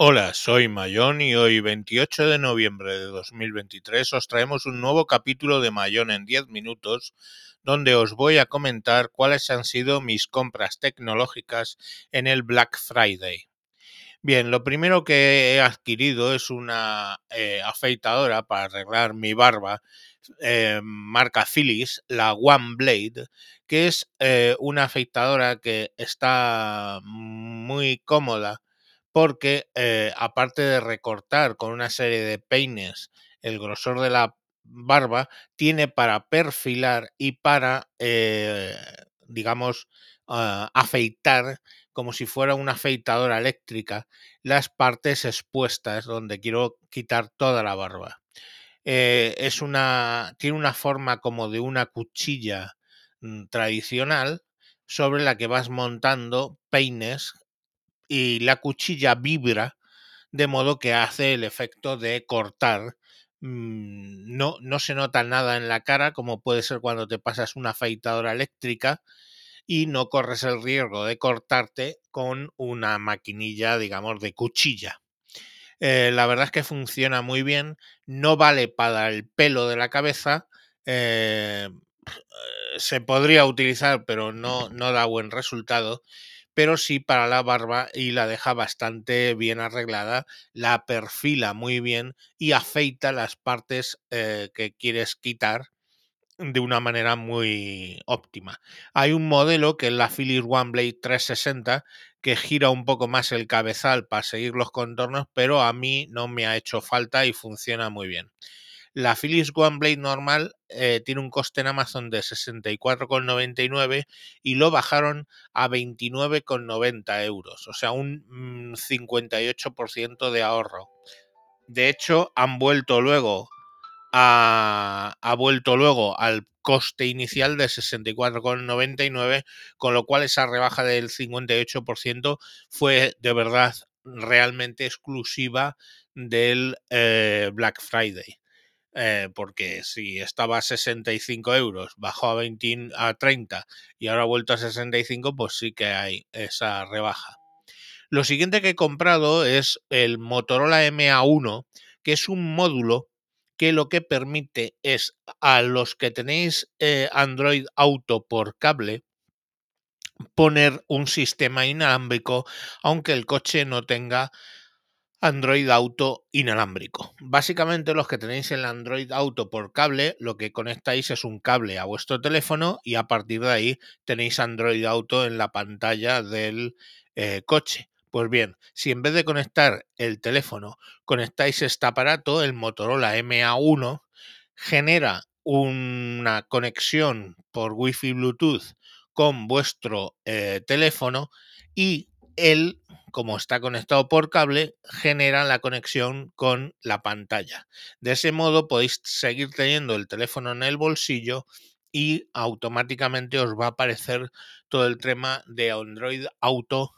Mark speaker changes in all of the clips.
Speaker 1: Hola, soy Mayón y hoy 28 de noviembre de 2023 os traemos un nuevo capítulo de Mayón en 10 minutos donde os voy a comentar cuáles han sido mis compras tecnológicas en el Black Friday. Bien, lo primero que he adquirido es una eh, afeitadora para arreglar mi barba, eh, marca Philips, la One Blade, que es eh, una afeitadora que está muy cómoda porque aparte de recortar con una serie de peines el grosor de la barba, tiene para perfilar y para, digamos, ah, afeitar como si fuera una afeitadora eléctrica las partes expuestas donde quiero quitar toda la barba. es una. tiene una forma como de una cuchilla mm, tradicional sobre la que vas montando peines y la cuchilla vibra de modo que hace el efecto de cortar. Mm, no, no se nota nada en la cara como puede ser cuando te pasas una afeitadora eléctrica y no corres el riesgo de cortarte con una maquinilla, digamos, de cuchilla. Eh, la verdad es que funciona muy bien, no vale para el pelo de la cabeza, eh, se podría utilizar, pero no, no da buen resultado pero sí para la barba y la deja bastante bien arreglada, la perfila muy bien y afeita las partes eh, que quieres quitar de una manera muy óptima. Hay un modelo que es la Philips One Blade 360 que gira un poco más el cabezal para seguir los contornos, pero a mí no me ha hecho falta y funciona muy bien. La Philips One Blade normal eh, tiene un coste en Amazon de 64,99 y lo bajaron a 29,90 euros, o sea, un 58% mm, de ahorro. De hecho, han vuelto luego ha vuelto luego al coste inicial de 64,99, con lo cual esa rebaja del 58% fue de verdad realmente exclusiva del eh, Black Friday. Eh, porque si estaba a 65 euros, bajó a, 20, a 30 y ahora ha vuelto a 65, pues sí que hay esa rebaja. Lo siguiente que he comprado es el Motorola MA1, que es un módulo que lo que permite es a los que tenéis eh, Android Auto por cable, poner un sistema inalámbrico, aunque el coche no tenga Android Auto inalámbrico. Básicamente los que tenéis el Android Auto por cable, lo que conectáis es un cable a vuestro teléfono y a partir de ahí tenéis Android Auto en la pantalla del eh, coche. Pues bien, si en vez de conectar el teléfono conectáis este aparato, el Motorola MA1, genera una conexión por Wi-Fi Bluetooth con vuestro eh, teléfono y él como está conectado por cable, genera la conexión con la pantalla. De ese modo podéis seguir teniendo el teléfono en el bolsillo y automáticamente os va a aparecer todo el tema de Android Auto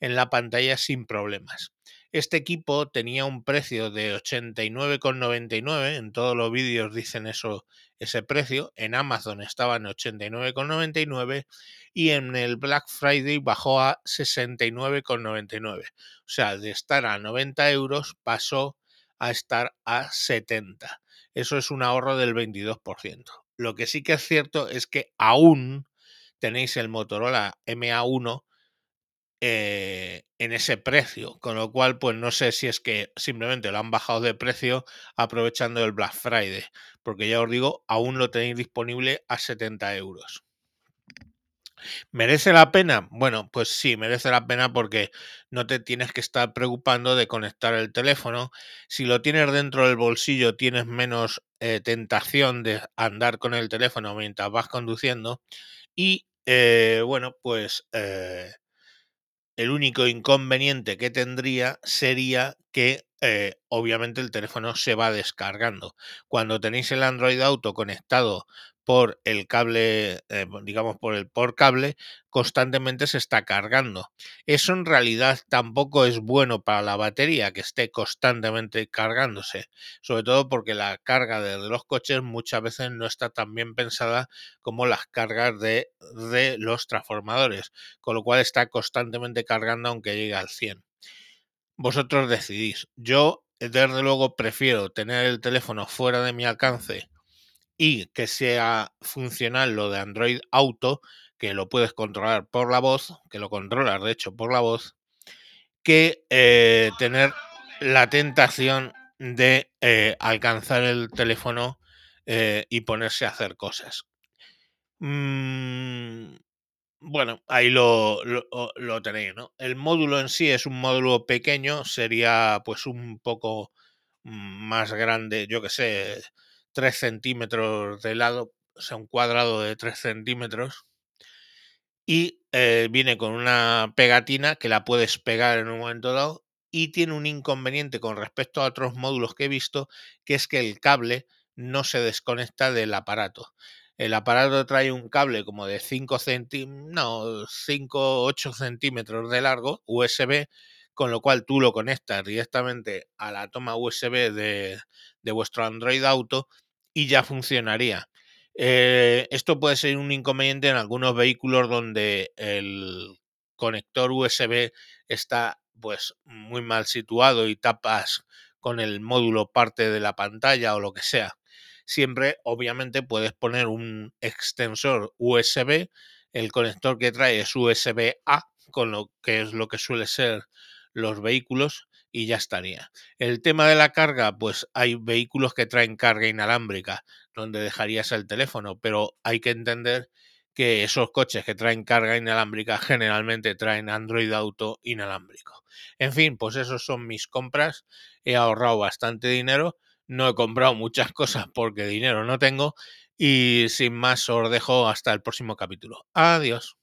Speaker 1: en la pantalla sin problemas. Este equipo tenía un precio de 89,99, en todos los vídeos dicen eso, ese precio, en Amazon estaba en 89,99 y en el Black Friday bajó a 69,99. O sea, de estar a 90 euros pasó a estar a 70. Eso es un ahorro del 22%. Lo que sí que es cierto es que aún tenéis el Motorola MA1 eh, en ese precio, con lo cual pues no sé si es que simplemente lo han bajado de precio aprovechando el Black Friday, porque ya os digo, aún lo tenéis disponible a 70 euros. ¿Merece la pena? Bueno, pues sí, merece la pena porque no te tienes que estar preocupando de conectar el teléfono. Si lo tienes dentro del bolsillo, tienes menos eh, tentación de andar con el teléfono mientras vas conduciendo. Y eh, bueno, pues el único inconveniente que tendría sería que eh, obviamente el teléfono se va descargando. Cuando tenéis el Android Auto conectado por el cable, eh, digamos por el por cable, constantemente se está cargando. Eso en realidad tampoco es bueno para la batería que esté constantemente cargándose, sobre todo porque la carga de los coches muchas veces no está tan bien pensada como las cargas de, de los transformadores, con lo cual está constantemente cargando aunque llegue al 100. Vosotros decidís. Yo, desde luego, prefiero tener el teléfono fuera de mi alcance y que sea funcional lo de Android Auto, que lo puedes controlar por la voz, que lo controlas de hecho por la voz, que eh, tener la tentación de eh, alcanzar el teléfono eh, y ponerse a hacer cosas. Mm, bueno, ahí lo, lo, tenéis, ¿no? El módulo en sí es un módulo pequeño, sería pues un poco más grande, yo que sé, 3 centímetros de lado, o sea, un cuadrado de 3 centímetros. Y eh, viene con una pegatina que la puedes pegar en un momento dado. Y tiene un inconveniente con respecto a otros módulos que he visto, que es que el cable no se desconecta del aparato. El aparato trae un cable como de 5 centímetros, no, 5, 8 centímetros de largo, USB, con lo cual tú lo conectas directamente a la toma USB de, de vuestro Android Auto y ya funcionaría. Eh, esto puede ser un inconveniente en algunos vehículos donde el conector USB está pues muy mal situado y tapas con el módulo parte de la pantalla o lo que sea siempre obviamente puedes poner un extensor USB, el conector que trae es USB-A, con lo que es lo que suele ser los vehículos y ya estaría. El tema de la carga, pues hay vehículos que traen carga inalámbrica, donde dejarías el teléfono, pero hay que entender que esos coches que traen carga inalámbrica generalmente traen Android Auto inalámbrico. En fin, pues esos son mis compras. He ahorrado bastante dinero no he comprado muchas cosas porque dinero no tengo y sin más os dejo hasta el próximo capítulo. Adiós.